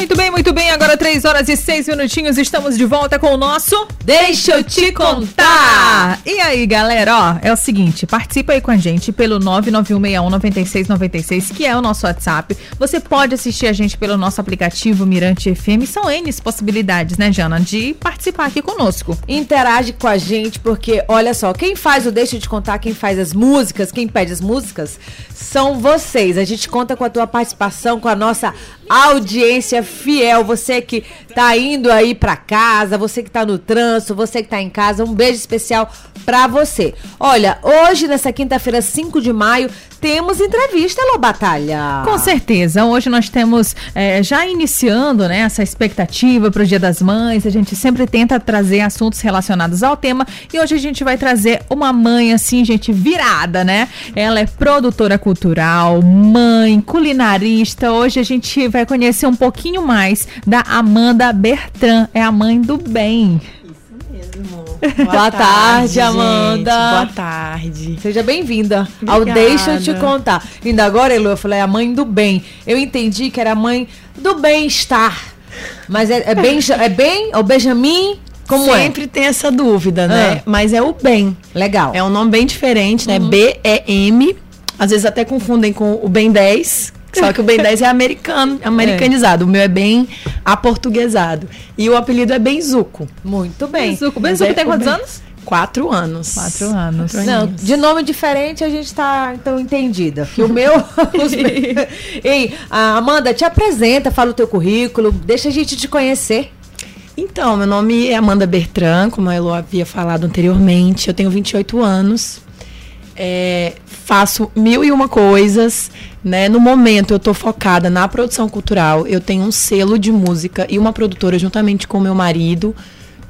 Muito bem, muito bem. Agora 3 horas e 6 minutinhos. Estamos de volta com o nosso Deixa eu te contar. E aí, galera, ó, é o seguinte, participa aí com a gente pelo 991619696, que é o nosso WhatsApp. Você pode assistir a gente pelo nosso aplicativo Mirante FM. São N possibilidades, né, Jana, de participar aqui conosco. Interage com a gente, porque olha só, quem faz o Deixa eu te contar, quem faz as músicas, quem pede as músicas, são vocês. A gente conta com a tua participação, com a nossa audiência fiel. Você que tá indo aí para casa, você que tá no trânsito, você que tá em casa, um beijo especial para você. Olha, hoje, nessa quinta-feira, 5 de maio, temos entrevista, Lô Batalha. Com certeza. Hoje nós temos, é, já iniciando né, essa expectativa para o Dia das Mães, a gente sempre tenta trazer assuntos relacionados ao tema e hoje a gente vai trazer uma mãe, assim, gente, virada, né? Ela é produtora cultural, mãe, culinarista. Hoje a gente vai conhecer um pouquinho mais da Amanda Bertrand, é a mãe do bem. Boa, Boa tarde, tarde Amanda. Boa tarde. Seja bem-vinda ao Deixa eu te contar. Ainda agora, Elu, eu falei a mãe do bem. Eu entendi que era a mãe do bem-estar. Mas é, é bem, é bem, é o Benjamin como é? Sempre é? tem essa dúvida, né? Ah. Mas é o bem. Legal. É um nome bem diferente, né? Uhum. B-E-M. Às vezes até confundem com o Ben 10, só que o Ben 10 é americano, americanizado. É. O meu é bem aportuguesado. E o apelido é Benzuco. Muito bem. Benzuco. Benzuco tem quantos anos? Quatro anos. Quatro anos. Quatro Não, de nome diferente a gente tá então entendida. Que o meu. Ei, Amanda, te apresenta, fala o teu currículo, deixa a gente te conhecer. Então, meu nome é Amanda Bertrand, como a Elo havia falado anteriormente. Eu tenho 28 anos. É, faço mil e uma coisas, né? No momento eu estou focada na produção cultural. Eu tenho um selo de música e uma produtora juntamente com meu marido,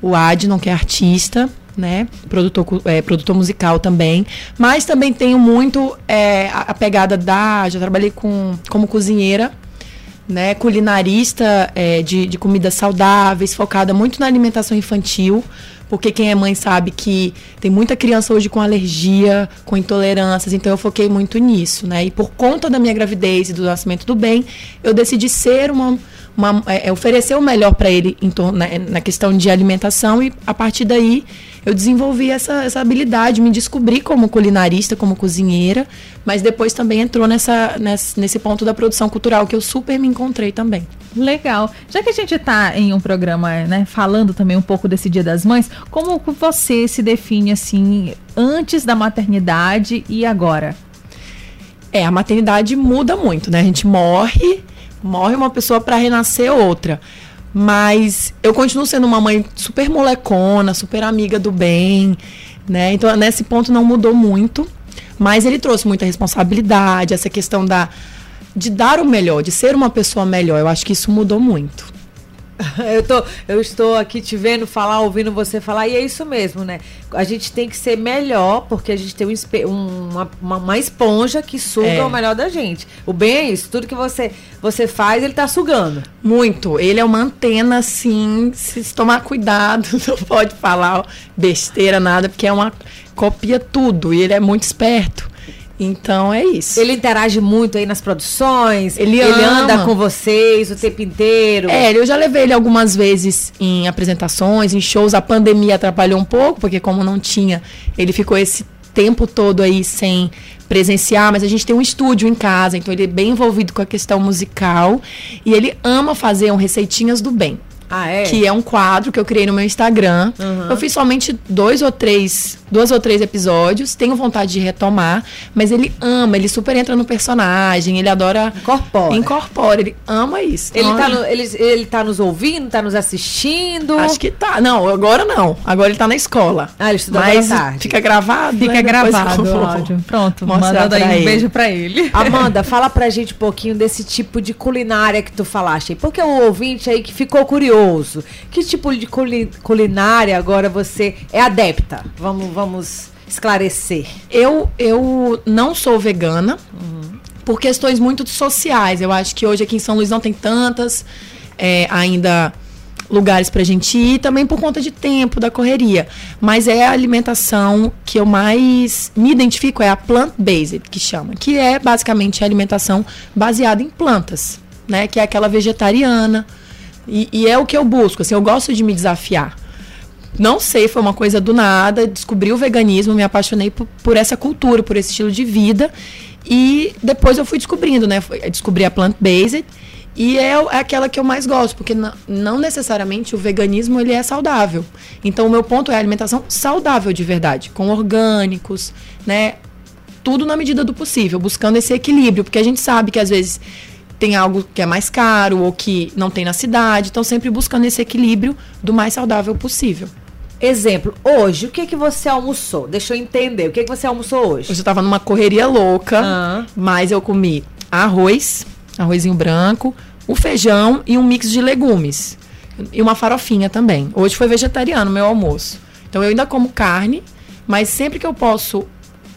o Adnon, que é artista, né? Produtor, é, produtor musical também. Mas também tenho muito é, a, pegada da. Já trabalhei com, como cozinheira. Né, culinarista é, de, de comidas saudáveis, focada muito na alimentação infantil, porque quem é mãe sabe que tem muita criança hoje com alergia, com intolerâncias, então eu foquei muito nisso, né? E por conta da minha gravidez e do nascimento do bem, eu decidi ser uma, uma é, oferecer o melhor para ele em torno, na, na questão de alimentação e a partir daí eu desenvolvi essa, essa habilidade, me descobri como culinarista, como cozinheira, mas depois também entrou nessa, nessa, nesse ponto da produção cultural que eu super me encontrei também. Legal. Já que a gente está em um programa, né, falando também um pouco desse Dia das Mães, como você se define assim antes da maternidade e agora? É, a maternidade muda muito, né? A gente morre, morre uma pessoa para renascer outra. Mas eu continuo sendo uma mãe super molecona, super amiga do bem, né? Então, nesse ponto não mudou muito. Mas ele trouxe muita responsabilidade, essa questão da de dar o melhor, de ser uma pessoa melhor. Eu acho que isso mudou muito. Eu, tô, eu estou aqui te vendo falar, ouvindo você falar, e é isso mesmo, né? A gente tem que ser melhor, porque a gente tem um, uma, uma, uma, esponja que suga é. o melhor da gente. O bem é isso, tudo que você, você faz, ele tá sugando. Muito. Ele é uma antena, assim, se tomar cuidado, não pode falar besteira, nada, porque é uma. copia tudo, e ele é muito esperto. Então é isso. Ele interage muito aí nas produções, ele, ele anda com vocês o tempo inteiro. É, eu já levei ele algumas vezes em apresentações, em shows. A pandemia atrapalhou um pouco, porque como não tinha, ele ficou esse tempo todo aí sem presenciar, mas a gente tem um estúdio em casa, então ele é bem envolvido com a questão musical e ele ama fazer um receitinhas do bem. Ah, é? Que é um quadro que eu criei no meu Instagram. Uhum. Eu fiz somente dois ou três, dois ou três episódios. Tenho vontade de retomar, mas ele ama, ele super entra no personagem, ele adora. Incorpora. Incorpora, ele ama isso. Ele, tá, no, ele, ele tá nos ouvindo, tá nos assistindo? Acho que tá. Não, agora não. Agora ele tá na escola. Ah, ele estuda mas tarde. Fica gravado. Fica né? gravado o áudio. Pronto, mandando aí um ele. beijo pra ele. Amanda, fala pra gente um pouquinho desse tipo de culinária que tu falaste aí. Porque o ouvinte aí que ficou curioso curioso. Que tipo de culinária agora você é adepta? Vamos, vamos esclarecer. Eu, eu não sou vegana uhum. por questões muito sociais. Eu acho que hoje aqui em São Luís não tem tantas é, ainda lugares pra gente ir, também por conta de tempo, da correria. Mas é a alimentação que eu mais me identifico, é a plant-based, que chama, que é basicamente a alimentação baseada em plantas, né? Que é aquela vegetariana. E, e é o que eu busco, assim, eu gosto de me desafiar. Não sei, foi uma coisa do nada, descobri o veganismo, me apaixonei por, por essa cultura, por esse estilo de vida. E depois eu fui descobrindo, né? Descobri a plant-based e é, é aquela que eu mais gosto, porque não necessariamente o veganismo ele é saudável. Então o meu ponto é a alimentação saudável de verdade, com orgânicos, né? Tudo na medida do possível, buscando esse equilíbrio, porque a gente sabe que às vezes tem algo que é mais caro ou que não tem na cidade, então sempre buscando esse equilíbrio do mais saudável possível. Exemplo, hoje, o que que você almoçou? Deixa eu entender. O que que você almoçou hoje? Hoje eu tava numa correria louca, Ah. mas eu comi arroz, arrozinho branco, o feijão e um mix de legumes. E uma farofinha também. Hoje foi vegetariano meu almoço. Então eu ainda como carne, mas sempre que eu posso.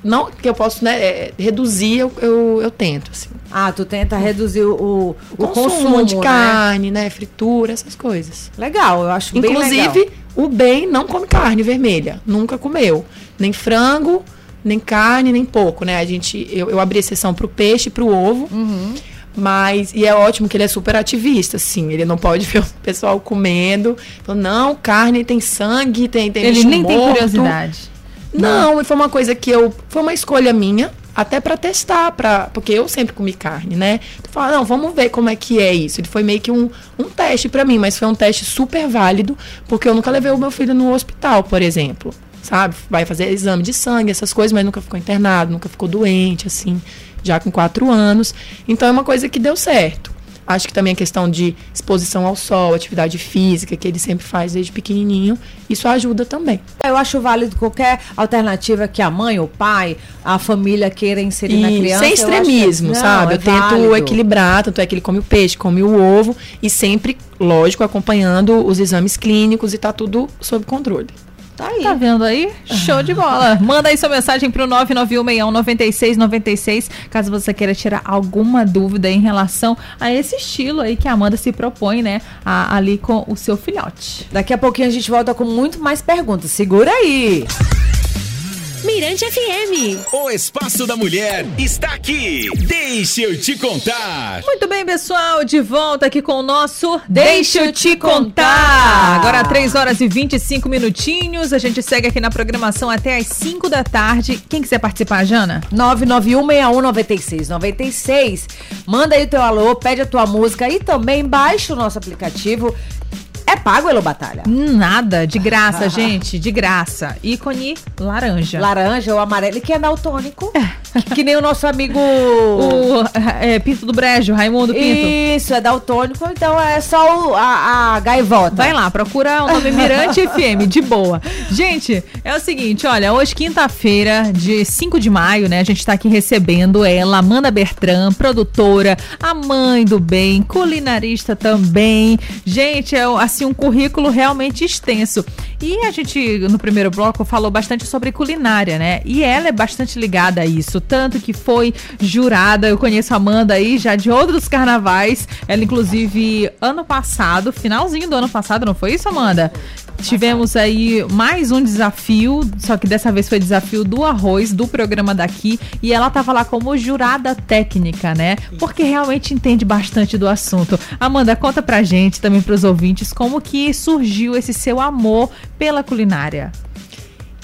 Não que eu posso né, é, reduzir, eu, eu, eu tento. Assim. Ah, tu tenta reduzir o, o, O consumo, de né? carne, né? Fritura, essas coisas. Legal, eu acho bem Inclusive, legal. o bem não come carne vermelha. Nunca comeu. Nem frango, nem carne, nem pouco, né? A gente, eu, eu abri exceção pro peixe e pro ovo. Uhum. Mas, e é ótimo que ele é super ativista, assim. Ele não pode ver o pessoal comendo. Falando, não, carne tem sangue, tem, tem Ele nem tem morto." curiosidade. Não, foi uma coisa que eu. Foi uma escolha minha, até pra testar, pra, porque eu sempre comi carne, né? Tu fala, não, vamos ver como é que é isso. Ele foi meio que um, um teste pra mim, mas foi um teste super válido, porque eu nunca levei o meu filho no hospital, por exemplo. Sabe? Vai fazer exame de sangue, essas coisas, mas nunca ficou internado, nunca ficou doente, assim, já com quatro anos. Então é uma coisa que deu certo. Acho que também a questão de exposição ao sol, atividade física, que ele sempre faz desde pequenininho, isso ajuda também. Eu acho válido qualquer alternativa que a mãe, o pai, a família queira inserir na E criança. sem acho que- extremismo, Não, sabe? é eu tento equilibrar, tanto é que ele come o peixe, come o ovo, e sempre, lógico, acompanhando os exames clínicos e tá tudo sob controle. Tá aí. Tá vendo aí? Show de bola. Manda aí sua mensagem pro 991619696, caso você queira tirar alguma dúvida em relação a esse estilo aí que a Amanda se propõe, né? a- ali com o seu filhote. Daqui a pouquinho a gente volta com muito mais perguntas. Segura aí. Mirante FM. O Espaço da Mulher está aqui. Deixa eu te contar. Muito bem, pessoal, de volta aqui com o nosso Deixa eu te contar. Agora 3 horas e 25 minutinhos. A gente segue aqui na programação até às 5 da tarde. Quem quiser participar, Jana? 991619696. Manda aí o teu alô, pede a tua música e também baixa o nosso aplicativo. É pago, Elo Batalha? Nada, de graça, gente, de graça. Ícone laranja. Laranja ou amarelo, que é daltônico. Que, que nem o nosso amigo. O é, Pinto do Brejo, Raimundo Pinto. Isso, é daltônico, então é só o- a, a gaivota. Vai lá, procura o nome Mirante FM, de boa. Gente, é o seguinte, olha, hoje quinta-feira, de 5 de maio, né, a gente tá aqui recebendo ela, Amanda Bertram, produtora, a mãe do bem, culinarista também. Gente, é assim um currículo realmente extenso. E a gente, no primeiro bloco, falou bastante sobre culinária, né? E ela é bastante ligada a isso, tanto que foi jurada, eu conheço a Amanda aí já de outros carnavais. Ela, inclusive, ano passado, finalzinho do ano passado, não foi isso, Amanda? Tivemos aí mais um desafio, só que dessa vez foi desafio do arroz, do programa daqui, e ela tava lá como jurada técnica, né? Porque realmente entende bastante do assunto. Amanda, conta pra gente, também pros ouvintes, como que surgiu esse seu amor pela culinária.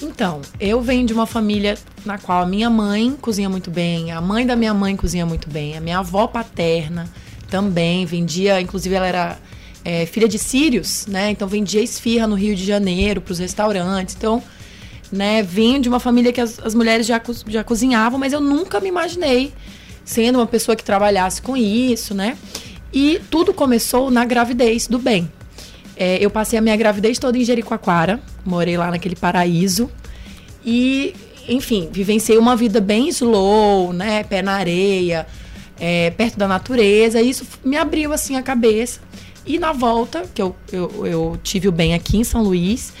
Então, eu venho de uma família na qual a minha mãe cozinha muito bem, a mãe da minha mãe cozinha muito bem, a minha avó paterna também vendia, inclusive ela era é, filha de sírios, né? Então vendia esfirra no Rio de Janeiro para os restaurantes. Então, né, vim de uma família que as, as mulheres já, já cozinhavam, mas eu nunca me imaginei sendo uma pessoa que trabalhasse com isso, né? E tudo começou na gravidez do bem. É, eu passei a minha gravidez toda em Jericoacoara, morei lá naquele paraíso. E, enfim, vivenciei uma vida bem slow, né? Pé na areia, é, perto da natureza. E isso me abriu, assim, a cabeça. E na volta, que eu, eu, eu tive o bem aqui em São Luís,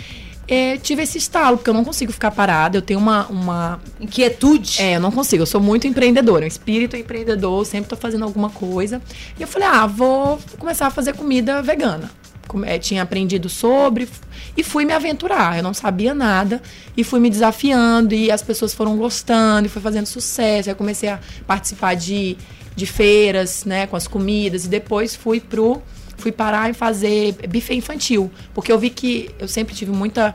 é, tive esse estalo, porque eu não consigo ficar parada. Eu tenho uma, uma Inquietude. é, eu não consigo. Eu sou muito empreendedora. Um espírito empreendedor, sempre tô fazendo alguma coisa. E eu falei, ah, vou começar a fazer comida vegana. eh, tinha aprendido sobre e fui me aventurar. Eu não sabia nada e fui me desafiando e as pessoas foram gostando e foi fazendo sucesso. Aí eu comecei a participar de, de feiras, né, com as comidas e depois fui pro fui parar em fazer buffet infantil, porque eu vi que eu sempre tive muita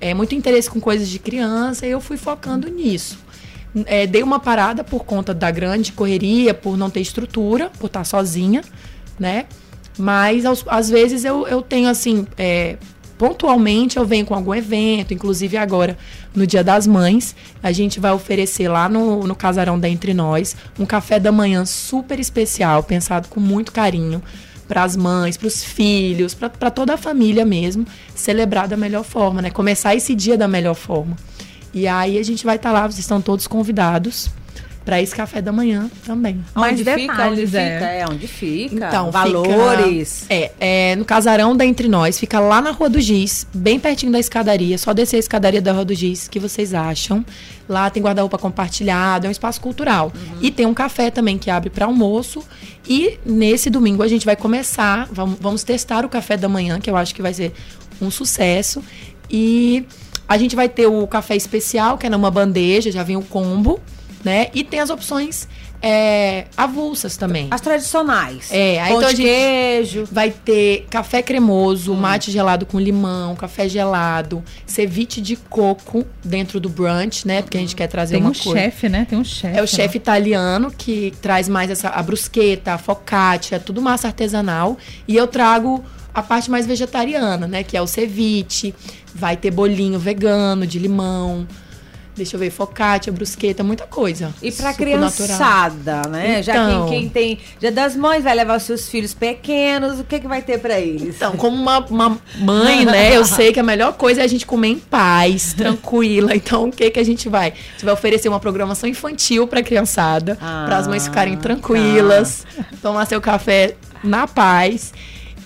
é, muito interesse com coisas de criança e eu fui focando nisso. É, dei uma parada por conta da grande correria, por não ter estrutura, por estar sozinha, né? Mas aos- às vezes eu, eu tenho assim, é, pontualmente eu venho com algum evento, inclusive agora no Dia das Mães, a gente vai oferecer lá no, no Casarão da Entre Nós um café da manhã super especial, pensado com muito carinho para as mães, para os filhos, para toda a família mesmo, celebrar da melhor forma, né? Começar esse dia da melhor forma. E aí a gente vai estar lá, vocês estão todos convidados para esse café da manhã também. Mais onde fica? Onde detalhes, fica? é. É, onde fica? Então, valores. fica- é, é, no casarão da Entre Nós, fica lá na Rua do Giz, bem pertinho da escadaria. Só descer a escadaria da Rua do Giz, que vocês acham. Lá tem guarda-roupa compartilhado, é um espaço cultural. E tem um café também que abre para almoço. E nesse domingo a gente vai começar, vamos, vamos testar o café da manhã, que eu acho que vai ser um sucesso. E a gente vai ter o café especial, que é numa bandeja, já vem o combo, né? E tem as opções é, avulsas também. As tradicionais. É, aí Pão então a de queijo. Vai ter café cremoso, Hum. mate gelado com limão, café gelado, ceviche de coco dentro do brunch, né? Porque a gente quer trazer Tem uma um coisa. chefe, né? Tem um chefe. É o chefe italiano que traz mais essa a brusqueta, a focaccia, tudo massa artesanal. E eu trago a parte mais vegetariana, né? Que é o ceviche. Vai ter bolinho vegano de limão. Deixa eu ver, focaccia, brusqueta, muita coisa. E pra Suco natural. criançada, né? Já Então. quem, quem tem Dia das Mães vai levar os seus filhos pequenos, o que, que vai ter pra eles? Então, como uma, uma mãe, né, eu sei que a melhor coisa é a gente comer em paz, tranquila. Então, o que que a gente vai? A gente vai oferecer uma programação infantil pra criançada, Ah, para as mães ficarem tranquilas, tomar seu café na paz.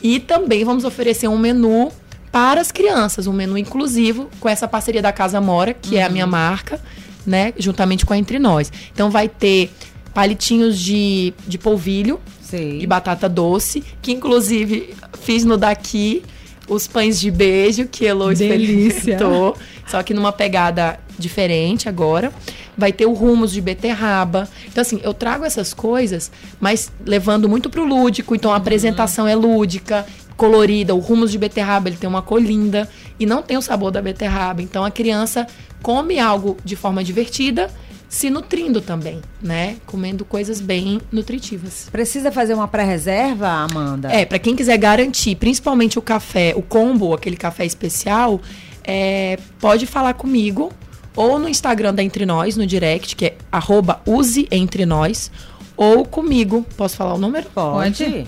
E também vamos oferecer um menu para as crianças, um menu inclusivo com essa parceria da Casa Mora, que é a minha marca, né, juntamente com a Entre Nós. Então vai ter palitinhos de, de polvilho, Sei. de batata doce, que inclusive fiz no daqui os pães de beijo que Elo Delícia. experimentou, só que numa pegada diferente agora. Vai ter o hummus de beterraba. Então assim, eu trago essas coisas, mas levando muito pro lúdico, então a apresentação é lúdica, colorida, o hummus de beterraba, ele tem uma cor linda e não tem o sabor da beterraba. Então a criança come algo de forma divertida, se nutrindo também, né? Comendo coisas bem nutritivas. Precisa fazer uma pré-reserva, Amanda? É, pra quem quiser garantir, principalmente o café, o combo, aquele café especial, é, pode falar comigo ou no Instagram da Entre Nós, no direct, que é arroba use entre nós, ou comigo. Posso falar o número? Pode.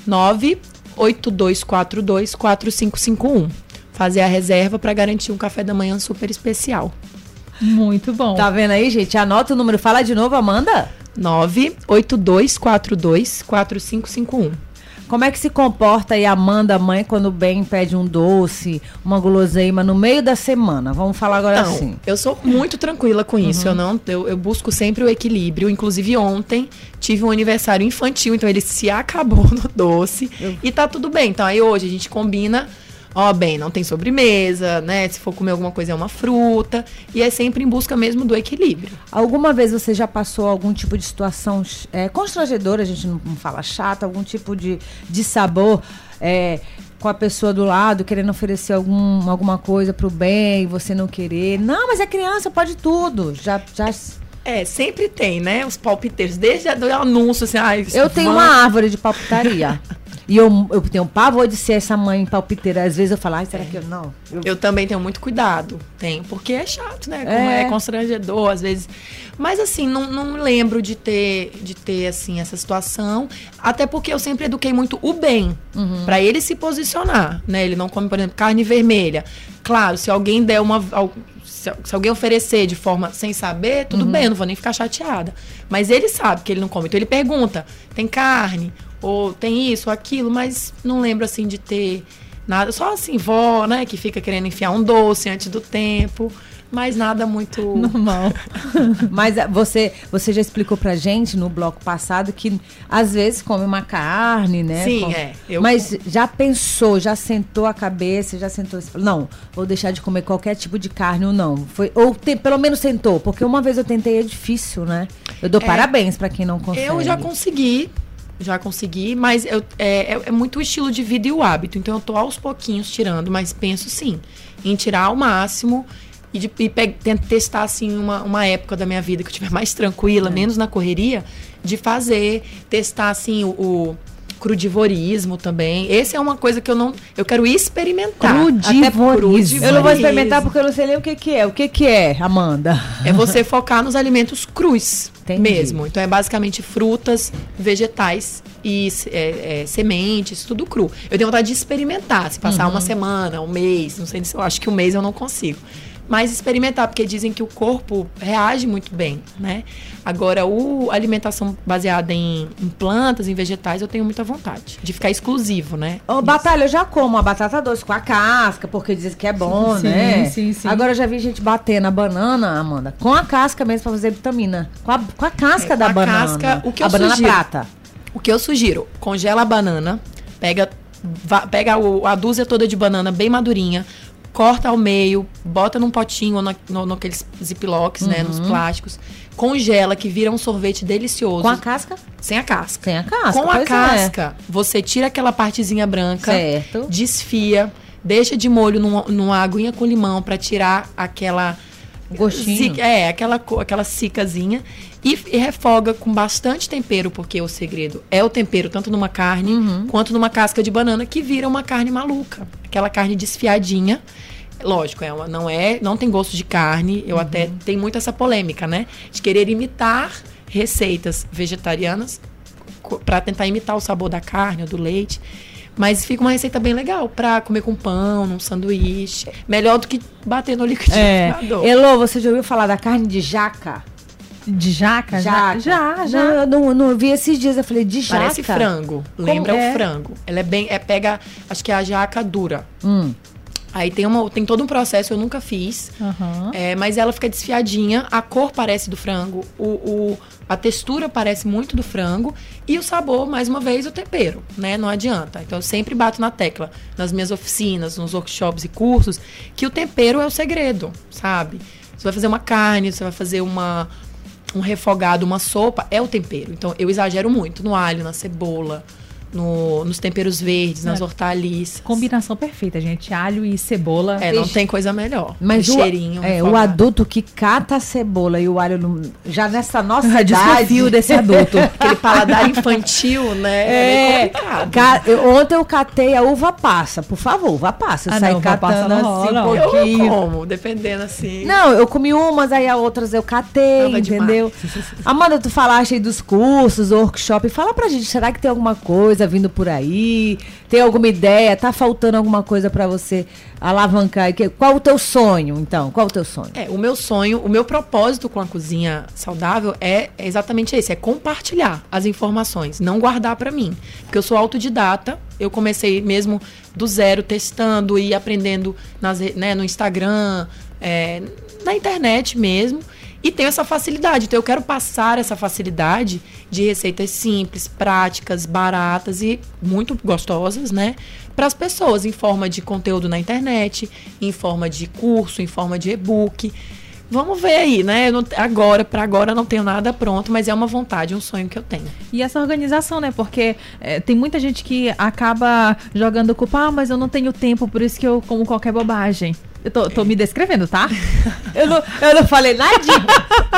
982424551. Fazer a reserva pra garantir um café da manhã super especial. Muito bom. Tá vendo aí, gente? Anota o número. Fala de novo, Amanda. 982424551. Como é que se comporta aí a Amanda, mãe, quando o Ben pede um doce, uma guloseima no meio da semana? Vamos falar agora Não, assim. eu sou muito tranquila com isso. Eu não, eu, eu busco sempre o equilíbrio. Inclusive ontem tive um aniversário infantil, então ele se acabou no doce e tá tudo bem. Então aí hoje a gente combina, ó, bem, não tem sobremesa, né? Se for comer alguma coisa é uma fruta e é sempre em busca mesmo do equilíbrio. Alguma vez você já passou algum tipo de situação é, constrangedora, a gente não, fala chata, algum tipo de, de sabor é, com a pessoa do lado, querendo oferecer algum, alguma coisa pro bem, e você não querer? Não, mas é criança, pode tudo. Já, já... É, sempre tem, né? Os palpiteiros, desde o anúncio, assim, ai, Eu tenho uma árvore de palpitaria. e eu, eu tenho pavor de ser essa mãe palpiteira. Às vezes eu falo, ai, será que eu não? Eu- Eu também tenho muito cuidado, tenho, porque é chato, né? Como É. é, constrangedor às vezes. Mas assim, não, não lembro de ter, de ter assim essa situação, até porque eu sempre eduquei muito o bem pra ele se posicionar, né? Ele não come, por exemplo, carne vermelha. Claro, se alguém der uma se, alguém oferecer de forma sem saber, tudo bem, eu não vou nem ficar chateada. Mas ele sabe que ele não come. Então ele pergunta: tem carne? Ou tem isso, ou aquilo? Mas não lembro assim de ter nada. Só assim, vó, né? Que fica querendo enfiar um doce antes do tempo. mas nada muito. Normal. Mas ah, você, você já explicou pra gente no bloco passado que às vezes come uma carne, né? Sim, é. Eu- Mas já pensou, já sentou a cabeça, já sentou. Não, vou deixar de comer qualquer tipo de carne ou não. Foi, ou te- pelo menos sentou, porque uma vez eu tentei, é difícil, né? Eu dou É. parabéns pra quem não consegue. Eu já consegui, já consegui, mas eu, é, é, é muito o estilo de vida e o hábito. Então eu tô aos pouquinhos tirando, mas penso sim em tirar ao máximo e, de, e pe- testar assim uma, uma época da minha vida que eu estiver mais tranquila, menos na correria, de fazer, testar assim o, o crudivorismo também. Esse é uma coisa que eu não, eu quero experimentar. Crudivorismo. Eu não vou experimentar porque eu não sei nem o que, que é. O que, que é, Amanda? É você focar nos alimentos crus Entendi. mesmo. Então é basicamente frutas, vegetais e é, é, sementes, tudo cru. Eu tenho vontade de experimentar, se passar Uhum. uma semana, um mês, não sei se eu acho que um mês eu não consigo. Mas experimentar, porque dizem que o corpo reage muito bem, né? Agora, o a alimentação baseada em, em plantas, em vegetais, eu tenho muita vontade de ficar exclusivo, né? Ô, Batalha, eu já como a batata doce com a casca, porque dizem que é bom, Sim, né? sim, sim. Agora eu já vi gente bater na banana, Amanda, com a casca mesmo pra fazer vitamina. Com a, com a casca É, da com a banana. casca, o que a eu banana sugiro? prata. O que eu sugiro? Congela a banana, pega, va- pega o- a dúzia toda de banana bem madurinha, corta ao meio, bota num potinho ou na, no, naqueles ziplocs, né? Nos plásticos. Congela, que vira um sorvete delicioso. Uhum. Com a casca? Sem a casca. Sem a casca. Com a é. casca, você tira aquela partezinha branca, Certo. desfia, deixa de molho numa, numa aguinha com limão pra tirar aquela Gostinho. zica- é, aquela aquela cicazinha e, e refoga com bastante tempero, porque o segredo é o tempero tanto numa carne Uhum. quanto numa casca de banana que vira uma carne maluca, aquela carne desfiadinha. Lógico, é uma, não é, não tem gosto de carne. Uhum. Eu até tem muito essa polêmica, né? De querer imitar receitas vegetarianas pra tentar imitar o sabor da carne ou do leite. Mas fica uma receita bem legal pra comer com pão, num sanduíche. Melhor do que bater no É. liquidificador. Elô, você já ouviu falar da carne de jaca? De jaca? Jaca. Já, já. Não, eu não, não vi esses dias. Eu falei, de jaca? Parece frango. Lembra é? o frango. Ela é bem. É, pega. Acho que é a jaca dura. Hum. Aí tem, uma, tem todo um processo, eu nunca fiz. Aham. É, mas ela fica desfiadinha, a cor parece do frango, o, o- a textura parece muito do frango e o sabor, mais uma vez, o tempero, né? Não adianta. Então eu sempre bato na tecla, nas minhas oficinas, nos workshops e cursos, que o tempero é o segredo, sabe? Você vai fazer uma carne, você vai fazer uma, um refogado, uma sopa, é o tempero. Então eu exagero muito no alho, na cebola, no- nos temperos verdes, nas É. hortaliças. Combinação perfeita, gente. Alho e cebola. É, não tem coisa melhor. Mas o o, cheirinho. é, o adulto que cata a cebola e o alho no- já nessa nossa Eu idade... desconfio desse adulto. Aquele paladar infantil, né? É, É, ca- eu- ontem eu catei a uva passa, por favor, uva passa. Eu Ah, saí não, uva passa catando assim rola, um não. eu pouquinho. como, dependendo assim. Não, eu comi umas, aí as outras eu catei, entendeu? Amanda, tu falaste aí dos cursos, workshop. Fala pra gente, será que tem alguma coisa vindo por aí? Tem alguma ideia? Tá faltando alguma coisa pra você alavancar? Qual o teu sonho, então? Qual o teu sonho? É, o meu sonho, o meu propósito com a cozinha saudável é exatamente esse, é compartilhar as informações, não guardar pra mim, porque eu sou autodidata, eu comecei mesmo do zero testando e aprendendo nas, né, no Instagram, é, na internet mesmo. E tenho essa facilidade. Então, eu quero passar essa facilidade de receitas simples, práticas, baratas e muito gostosas, né? Para as pessoas, em forma de conteúdo na internet, em forma de curso, em forma de e-book. Vamos ver aí, né? Não- agora, para agora, não tenho nada pronto, mas é uma vontade, um sonho que eu tenho. E essa organização, né? Porque é, tem muita gente que acaba jogando culpa, ah, mas eu não tenho tempo, por isso que eu como qualquer bobagem. Eu tô, tô me descrevendo, tá? Eu não, eu não falei nada.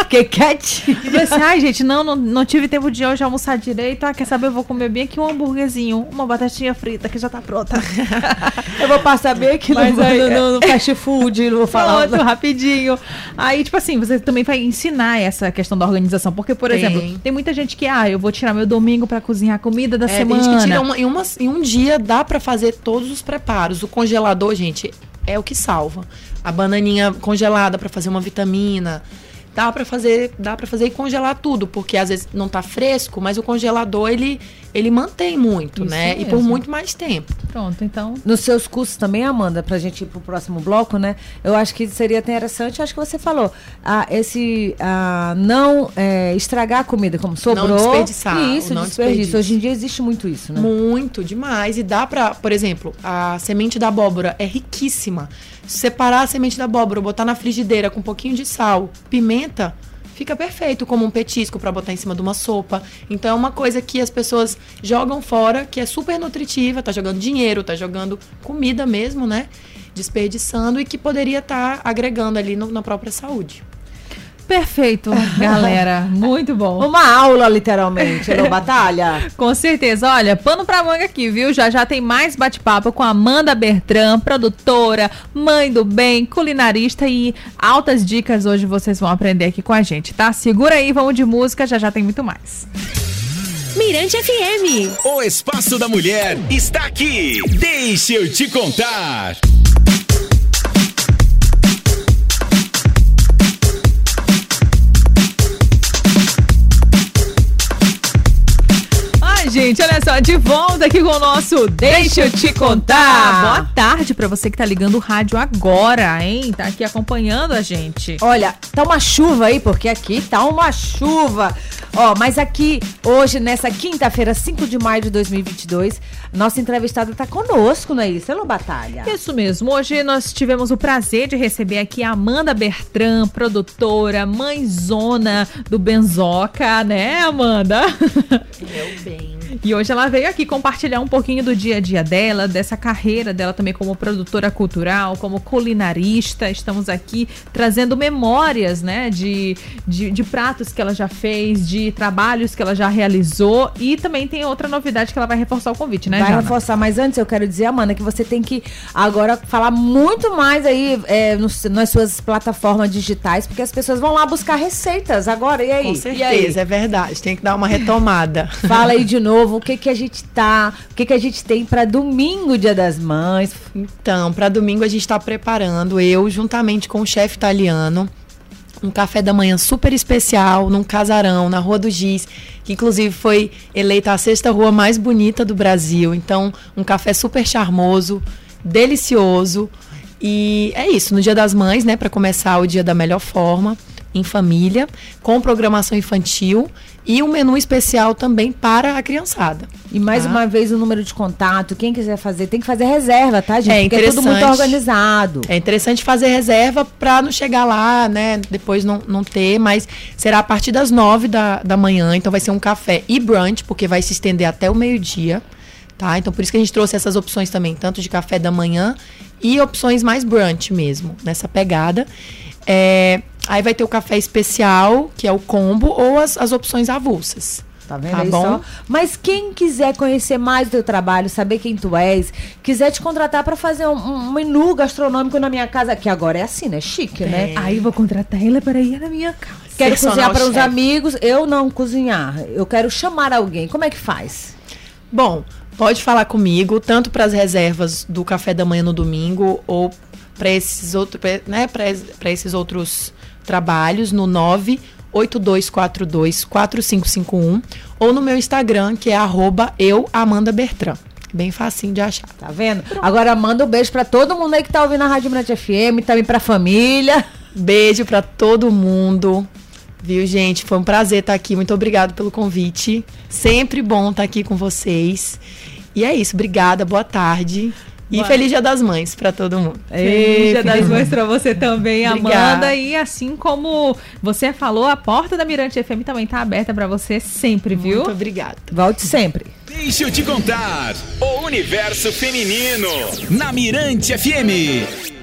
Fiquei quietinha. Você, ai, gente, não, não, não tive tempo de hoje almoçar direito. Ah, quer saber? Eu vou comer bem aqui um hambúrguerzinho, uma batatinha frita que já tá pronta. Eu vou passar bem aqui no, Mas aí- no, no- no fast food, não vou falar. Pronto, rapidinho. Aí, tipo assim, você também vai ensinar essa questão da organização. Porque, por Tem. exemplo, tem muita gente que, ah, eu vou tirar meu domingo pra cozinhar a comida da É, semana. Tem gente que tira uma, em, uma, em um dia dá pra fazer todos os preparos. O congelador, gente, é o que salva. A bananinha congelada pra fazer uma vitamina. Dá pra fazer, dá para fazer e congelar tudo, porque às vezes não tá fresco, mas o congelador ele ele mantém muito, Isso né? E por mesmo. muito mais tempo. Pronto, então. Nos seus cursos também, Amanda, pra gente ir pro próximo bloco, né? Eu acho que seria interessante, acho que você falou, ah, esse ah, não é, estragar a comida, como sobrou. desperdiçar, Isso, não desperdício. desperdício. Hoje em dia existe muito isso, né? Muito, demais. E dá pra, por exemplo, a semente da abóbora é riquíssima. Separar a semente da abóbora, botar na frigideira com um pouquinho de sal, pimenta, fica perfeito como um petisco pra botar em cima de uma sopa. Então é uma coisa que as pessoas jogam fora, que é super nutritiva, tá jogando dinheiro, tá jogando comida mesmo, né? Desperdiçando e que poderia estar agregando ali no- na própria saúde. Perfeito, galera. Muito bom. Uma aula, literalmente, Elô Batalha. Com certeza. Olha, pano pra manga aqui, viu? Já já tem mais bate-papo com a Amanda Bertram, produtora, mãe do bem, culinarista e altas dicas hoje vocês vão aprender aqui com a gente, tá? Segura aí, vamos de música, já já tem muito mais. Mirante FM. O Espaço da Mulher está aqui. Deixa eu te contar. Gente, olha só, de volta aqui com o nosso Deixa eu te contar. Boa tarde pra você que tá ligando o rádio agora, hein? Tá aqui acompanhando a gente. Olha, tá uma chuva aí, porque aqui tá uma chuva. Ó, mas aqui, hoje, nessa quinta-feira, 5 de maio de 2022, nossa entrevistada tá conosco, não é isso, Elô Batalha? Isso mesmo. Hoje nós tivemos o prazer de receber aqui a Amanda Bertram, produtora, mãezona do Benzoca, né, Amanda? Meu bem. E hoje ela veio aqui compartilhar um pouquinho do dia a dia dela, dessa carreira dela também como produtora cultural, como culinarista. Estamos aqui trazendo memórias, né, de, de, de pratos que ela já fez, de trabalhos que ela já realizou. E também tem outra novidade que ela vai reforçar o convite, né, Vai Jana? reforçar, mas antes eu quero dizer, Amanda, que você tem que agora falar muito mais aí é, nos- nas suas plataformas digitais, porque as pessoas vão lá buscar receitas agora. E aí? Com E aí? certeza, é verdade. Tem que dar uma retomada. Fala aí de novo o que que a gente tá, o que que a gente tem pra domingo, Dia das Mães. Então, para domingo a gente está preparando, eu juntamente com o chefe italiano, um café da manhã super especial num casarão na Rua do Giz, que inclusive foi eleita a sexta rua mais bonita do Brasil. Então, um café super charmoso, delicioso. E é isso, no Dia das Mães, né, para começar o dia da melhor forma, em família, com programação infantil e um menu especial também para a criançada. E mais Tá. uma vez o número de contato, quem quiser fazer, tem que fazer reserva, tá, gente? É Porque é tudo muito interessante. organizado. É interessante fazer reserva para não chegar lá, né? Depois não, não ter, mas será a partir das nove da, da manhã. Então vai ser um café e brunch, porque vai se estender até o meio-dia. Tá? Então por isso que a gente trouxe essas opções também, tanto de café da manhã e opções mais brunch mesmo, nessa pegada. É, aí vai ter o café especial, que é o combo, ou as, as opções avulsas. Tá vendo Tá aí bom? só? Mas quem quiser conhecer mais do teu trabalho, saber quem tu és, quiser te contratar pra fazer um, um menu gastronômico na minha casa, que agora é assim, né? Chique, né? Aí eu vou contratar ela para ir na minha casa. Quero Personal cozinhar para os amigos, eu não cozinhar. Eu quero chamar alguém. Como é que faz? Bom, pode falar comigo, tanto para as reservas do café da manhã no domingo ou para esses outros, né, para esses outros trabalhos no 98242 4551 ou no meu Instagram, que é arroba. Bem facinho de achar. Tá vendo? Agora manda um beijo pra todo mundo aí que tá ouvindo a Rádio Mirante FM, também pra família. Beijo para todo mundo. Viu, gente? Foi um prazer estar aqui. Muito obrigado pelo convite. Sempre bom estar aqui com vocês. E é isso. Obrigada. Boa tarde. E Boa- feliz Dia das Mães para todo mundo. Feliz Dia das Mães pra você também, Obrigada. Amanda. E assim como você falou, a porta da Mirante FM também tá aberta pra você sempre, viu? Muito obrigada. Volte sempre. Deixa eu te contar. O universo feminino na Mirante FM.